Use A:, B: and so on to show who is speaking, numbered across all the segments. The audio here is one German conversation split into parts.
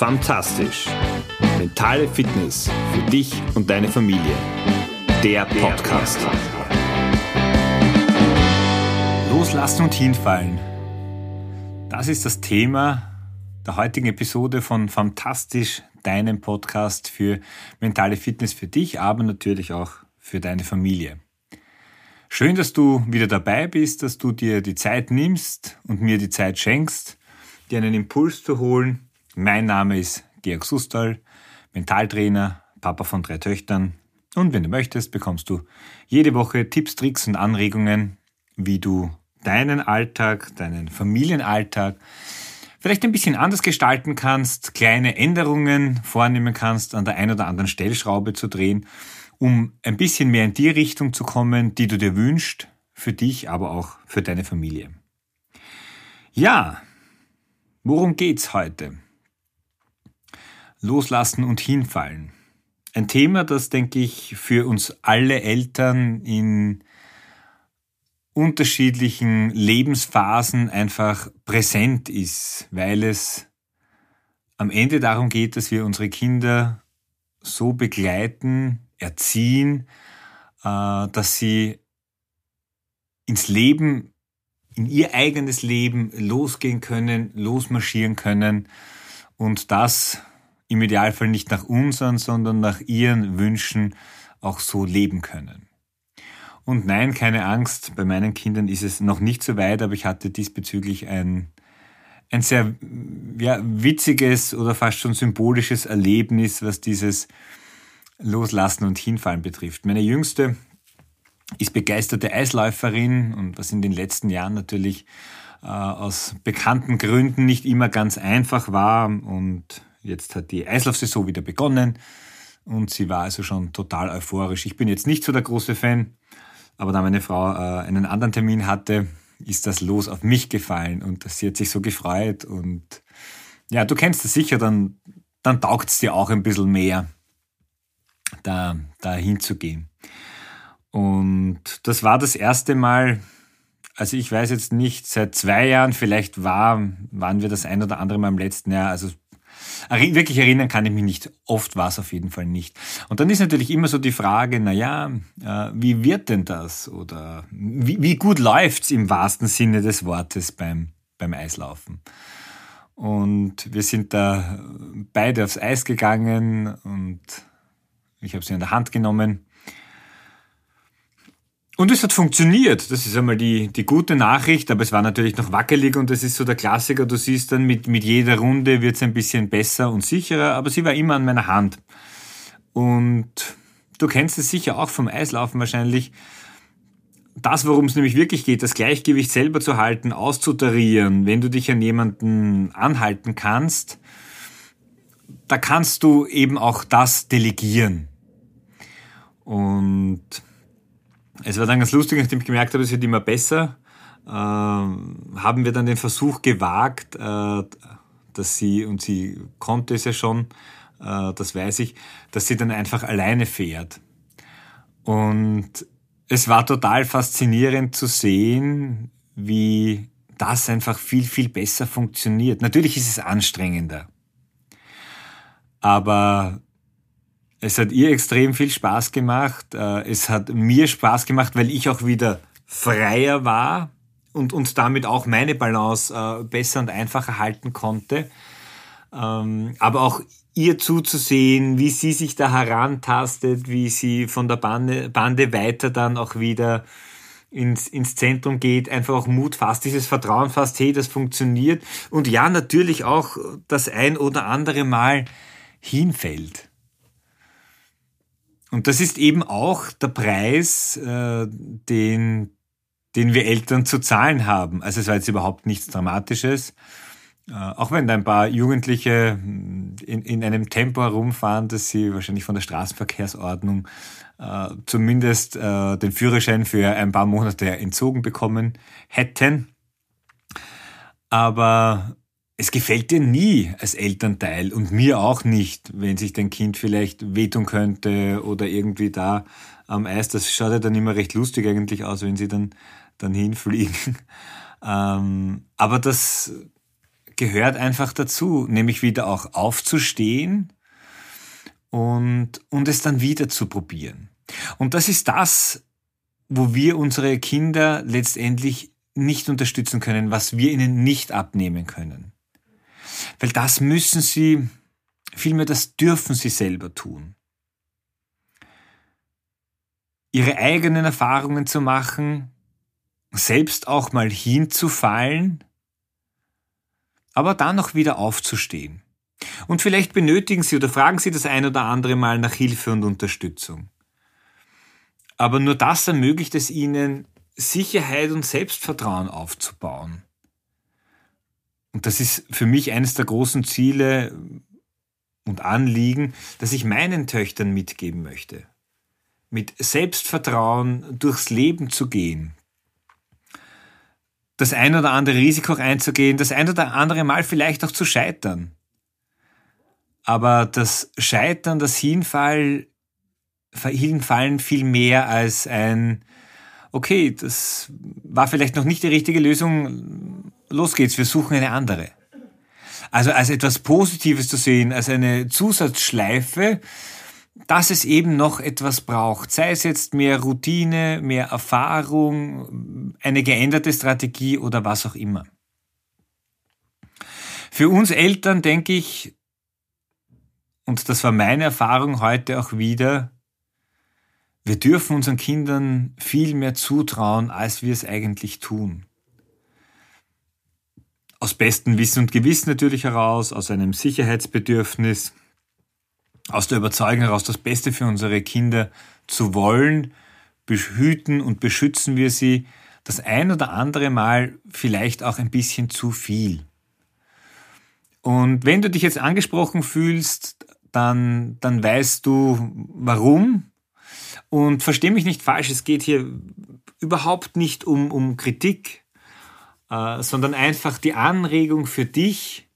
A: Fantastisch. Mentale Fitness für dich und deine Familie. Der Podcast.
B: Loslassen und hinfallen. Das ist das Thema der heutigen Episode von Fantastisch, deinem Podcast für mentale Fitness für dich, aber natürlich auch für deine Familie. Schön, dass du wieder dabei bist, dass du dir die Zeit nimmst und mir die Zeit schenkst, dir einen Impuls zu holen. Mein Name ist Georg Sustal, Mentaltrainer, Papa von drei Töchtern. Und wenn du möchtest, bekommst du jede Woche Tipps, Tricks und Anregungen, wie du deinen Alltag, deinen Familienalltag vielleicht ein bisschen anders gestalten kannst, kleine Änderungen vornehmen kannst, an der einen oder anderen Stellschraube zu drehen um ein bisschen mehr in die Richtung zu kommen, die du dir wünschst, für dich, aber auch für deine Familie. Ja, worum geht's heute? Loslassen und hinfallen. Ein Thema, das, denke ich, für uns alle Eltern in unterschiedlichen Lebensphasen einfach präsent ist, weil es am Ende darum geht, dass wir unsere Kinder so begleiten, erziehen, äh, dass sie ins Leben, in ihr eigenes Leben losgehen können, losmarschieren können und das im Idealfall nicht nach unseren, sondern nach ihren Wünschen auch so leben können. Und nein, keine Angst, bei meinen Kindern ist es noch nicht so weit, aber ich hatte diesbezüglich ein, ein sehr ja, witziges oder fast schon symbolisches Erlebnis, was dieses Loslassen und Hinfallen betrifft. Meine Jüngste ist begeisterte Eisläuferin und was in den letzten Jahren natürlich äh, aus bekannten Gründen nicht immer ganz einfach war. Und jetzt hat die Eislaufsaison wieder begonnen und sie war also schon total euphorisch. Ich bin jetzt nicht so der große Fan, aber da meine Frau äh, einen anderen Termin hatte, ist das Los auf mich gefallen und sie hat sich so gefreut und ja, du kennst es sicher, dann, dann taugt es dir auch ein bisschen mehr da, da hinzugehen. Und das war das erste Mal, also ich weiß jetzt nicht, seit zwei Jahren, vielleicht war, waren wir das ein oder andere Mal im letzten Jahr, also wirklich erinnern kann ich mich nicht, oft war es auf jeden Fall nicht. Und dann ist natürlich immer so die Frage, naja, äh, wie wird denn das? Oder wie, wie gut läuft's im wahrsten Sinne des Wortes beim, beim Eislaufen? Und wir sind da beide aufs Eis gegangen und ich habe sie in der Hand genommen. Und es hat funktioniert. Das ist einmal die, die gute Nachricht, aber es war natürlich noch wackelig und das ist so der Klassiker. Du siehst dann, mit, mit jeder Runde wird es ein bisschen besser und sicherer, aber sie war immer an meiner Hand. Und du kennst es sicher auch vom Eislaufen wahrscheinlich. Das, worum es nämlich wirklich geht, das Gleichgewicht selber zu halten, auszutarieren, wenn du dich an jemanden anhalten kannst, da kannst du eben auch das delegieren. Und es war dann ganz lustig, nachdem ich gemerkt habe, es wird immer besser, äh, haben wir dann den Versuch gewagt, äh, dass sie, und sie konnte es ja schon, äh, das weiß ich, dass sie dann einfach alleine fährt. Und es war total faszinierend zu sehen, wie das einfach viel, viel besser funktioniert. Natürlich ist es anstrengender. Aber es hat ihr extrem viel Spaß gemacht. Äh, es hat mir Spaß gemacht, weil ich auch wieder freier war und, und damit auch meine Balance äh, besser und einfacher halten konnte. Ähm, aber auch ihr zuzusehen, wie sie sich da herantastet, wie sie von der Bande, Bande weiter dann auch wieder ins, ins Zentrum geht, einfach auch Mut fasst, dieses Vertrauen fasst, hey, das funktioniert. Und ja, natürlich auch das ein oder andere Mal hinfällt. Und das ist eben auch der Preis, äh, den, den wir Eltern zu zahlen haben. Also es war jetzt überhaupt nichts Dramatisches. Äh, auch wenn da ein paar Jugendliche in, in einem Tempo herumfahren, dass sie wahrscheinlich von der Straßenverkehrsordnung äh, zumindest äh, den Führerschein für ein paar Monate entzogen bekommen hätten. Aber es gefällt dir nie als Elternteil und mir auch nicht, wenn sich dein Kind vielleicht wehtun könnte oder irgendwie da am Eis. Das schaut ja dann immer recht lustig eigentlich aus, wenn sie dann, dann hinfliegen. Ähm, aber das gehört einfach dazu, nämlich wieder auch aufzustehen und, und es dann wieder zu probieren. Und das ist das, wo wir unsere Kinder letztendlich nicht unterstützen können, was wir ihnen nicht abnehmen können. Weil das müssen sie, vielmehr das dürfen sie selber tun. Ihre eigenen Erfahrungen zu machen, selbst auch mal hinzufallen, aber dann noch wieder aufzustehen. Und vielleicht benötigen Sie oder fragen Sie das ein oder andere Mal nach Hilfe und Unterstützung. Aber nur das ermöglicht es Ihnen, Sicherheit und Selbstvertrauen aufzubauen. Und das ist für mich eines der großen Ziele und Anliegen, das ich meinen Töchtern mitgeben möchte. Mit Selbstvertrauen durchs Leben zu gehen. Das ein oder andere Risiko einzugehen, das ein oder andere Mal vielleicht auch zu scheitern. Aber das Scheitern, das Hinfall, Hinfallen viel mehr als ein, okay, das war vielleicht noch nicht die richtige Lösung, los geht's, wir suchen eine andere. Also als etwas Positives zu sehen, als eine Zusatzschleife, dass es eben noch etwas braucht. Sei es jetzt mehr Routine, mehr Erfahrung, eine geänderte Strategie oder was auch immer. Für uns Eltern denke ich, und das war meine Erfahrung heute auch wieder, wir dürfen unseren Kindern viel mehr zutrauen, als wir es eigentlich tun. Aus bestem Wissen und Gewissen natürlich heraus, aus einem Sicherheitsbedürfnis, aus der Überzeugung heraus, das Beste für unsere Kinder zu wollen, behüten und beschützen wir sie das ein oder andere Mal vielleicht auch ein bisschen zu viel. Und wenn du dich jetzt angesprochen fühlst, dann, dann weißt du warum. Und versteh mich nicht falsch, es geht hier überhaupt nicht um, um Kritik, äh, sondern einfach die Anregung für dich,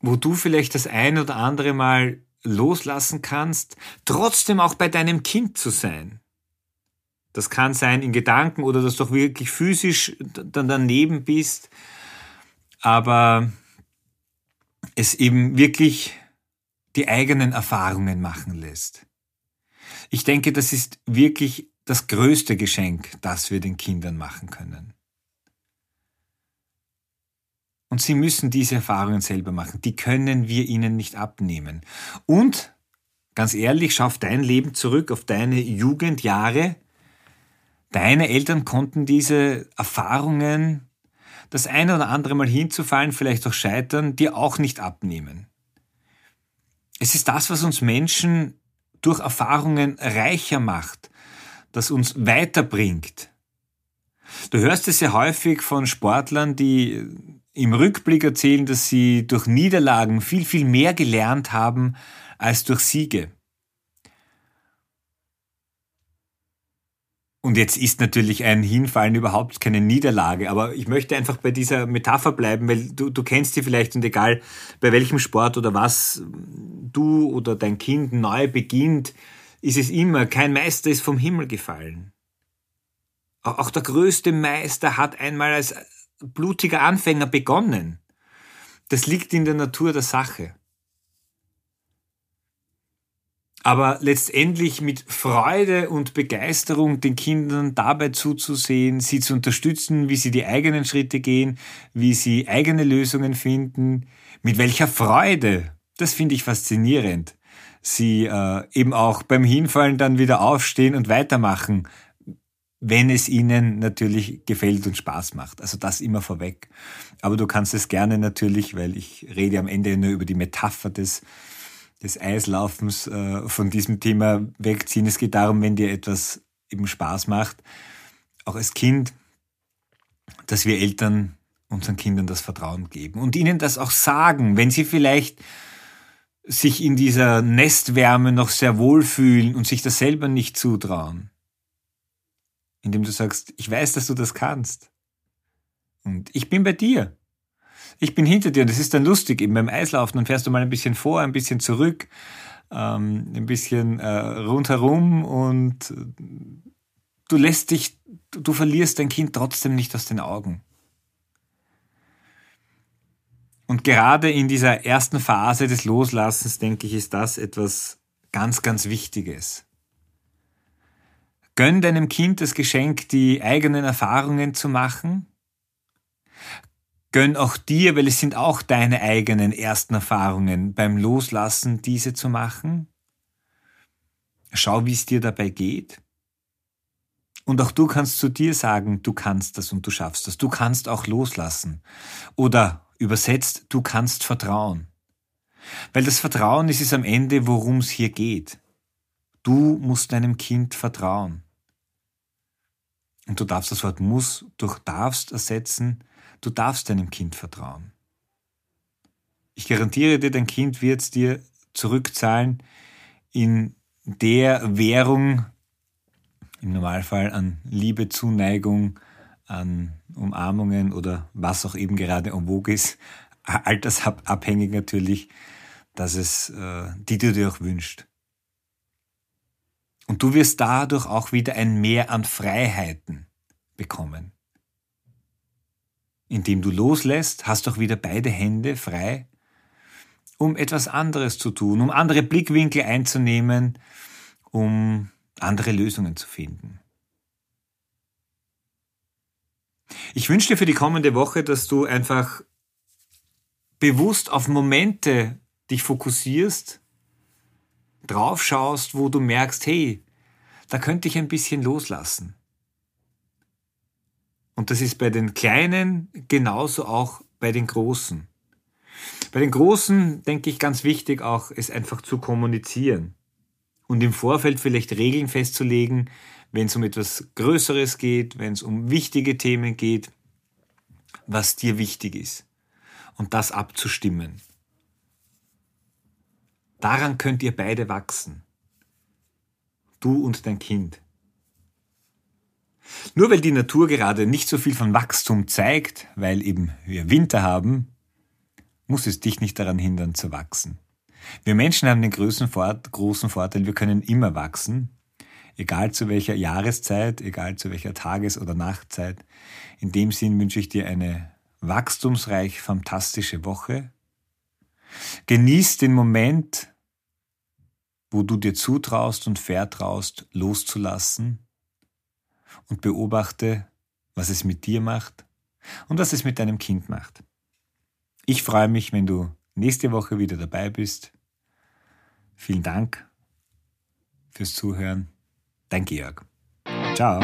B: wo du vielleicht das ein oder andere Mal loslassen kannst, trotzdem auch bei deinem Kind zu sein. Das kann sein in Gedanken oder dass du auch wirklich physisch dann daneben bist, aber es eben wirklich die eigenen Erfahrungen machen lässt. Ich denke, das ist wirklich das größte Geschenk, das wir den Kindern machen können. Und sie müssen diese Erfahrungen selber machen. Die können wir ihnen nicht abnehmen. Und, ganz ehrlich, schau auf dein Leben zurück, auf deine Jugendjahre. Deine Eltern konnten diese Erfahrungen, das eine oder andere Mal hinzufallen, vielleicht auch scheitern, dir auch nicht abnehmen. Es ist das, was uns Menschen durch Erfahrungen reicher macht, das uns weiterbringt. Du hörst es sehr häufig von Sportlern, die im Rückblick erzählen, dass sie durch Niederlagen viel, viel mehr gelernt haben als durch Siege. Und jetzt ist natürlich ein Hinfallen überhaupt keine Niederlage, aber ich möchte einfach bei dieser Metapher bleiben, weil du, du kennst sie vielleicht und egal bei welchem Sport oder was du oder dein Kind neu beginnt, ist es immer, kein Meister ist vom Himmel gefallen. Auch der größte Meister hat einmal als blutiger Anfänger begonnen. Das liegt in der Natur der Sache aber letztendlich mit Freude und Begeisterung den Kindern dabei zuzusehen, sie zu unterstützen, wie sie die eigenen Schritte gehen, wie sie eigene Lösungen finden, mit welcher Freude, das finde ich faszinierend, sie äh, eben auch beim Hinfallen dann wieder aufstehen und weitermachen, wenn es ihnen natürlich gefällt und Spaß macht. Also das immer vorweg. Aber du kannst es gerne natürlich, weil ich rede am Ende nur über die Metapher des des Eislaufens äh, von diesem Thema wegziehen. Es geht darum, wenn dir etwas eben Spaß macht, auch als Kind, dass wir Eltern unseren Kindern das Vertrauen geben und ihnen das auch sagen, wenn sie vielleicht sich in dieser Nestwärme noch sehr wohl fühlen und sich das selber nicht zutrauen. Indem du sagst, ich weiß, dass du das kannst. Und ich bin bei dir ich bin hinter dir und das ist dann lustig, eben beim Eislaufen, dann fährst du mal ein bisschen vor, ein bisschen zurück, ähm, ein bisschen äh, rundherum und du lässt dich, du verlierst dein Kind trotzdem nicht aus den Augen. Und gerade in dieser ersten Phase des Loslassens, denke ich, ist das etwas ganz, ganz Wichtiges. Gönn deinem Kind das Geschenk, die eigenen Erfahrungen zu machen. Gönn auch dir, weil es sind auch deine eigenen ersten Erfahrungen, beim Loslassen diese zu machen. Schau, wie es dir dabei geht. Und auch du kannst zu dir sagen, du kannst das und du schaffst das. Du kannst auch loslassen. Oder übersetzt, du kannst vertrauen. Weil das Vertrauen ist es am Ende, worum es hier geht. Du musst deinem Kind vertrauen. Und du darfst das Wort muss durch darfst ersetzen. Du darfst deinem Kind vertrauen. Ich garantiere dir, dein Kind wird es dir zurückzahlen in der Währung, im Normalfall an Liebe, Zuneigung, an Umarmungen oder was auch eben gerade en vogue ist, altersabhängig natürlich, dass es, äh, die du dir auch wünscht. Und du wirst dadurch auch wieder ein Mehr an Freiheiten bekommen. Indem du loslässt, hast du auch wieder beide Hände frei, um etwas anderes zu tun, um andere Blickwinkel einzunehmen, um andere Lösungen zu finden. Ich wünsche dir für die kommende Woche, dass du einfach bewusst auf Momente dich fokussierst, drauf schaust, wo du merkst, hey, da könnte ich ein bisschen loslassen. Und das ist bei den Kleinen genauso auch bei den Großen. Bei den Großen denke ich ganz wichtig auch, es einfach zu kommunizieren und im Vorfeld vielleicht Regeln festzulegen, wenn es um etwas Größeres geht, wenn es um wichtige Themen geht, was dir wichtig ist und das abzustimmen. Daran könnt ihr beide wachsen. Du und dein Kind. Nur weil die Natur gerade nicht so viel von Wachstum zeigt, weil eben wir Winter haben, muss es dich nicht daran hindern zu wachsen. Wir Menschen haben den großen, Vorteil, wir können immer wachsen, egal zu welcher Jahreszeit, egal zu welcher Tages- oder Nachtzeit. In dem Sinn wünsche ich dir eine wachstumsreich fantastische Woche. Genieß den Moment, wo du dir zutraust und vertraust, loszulassen und beobachte, was es mit dir macht und was es mit deinem Kind macht. Ich freue mich, wenn du nächste Woche wieder dabei bist. Vielen Dank fürs Zuhören. Dein Georg. Ciao.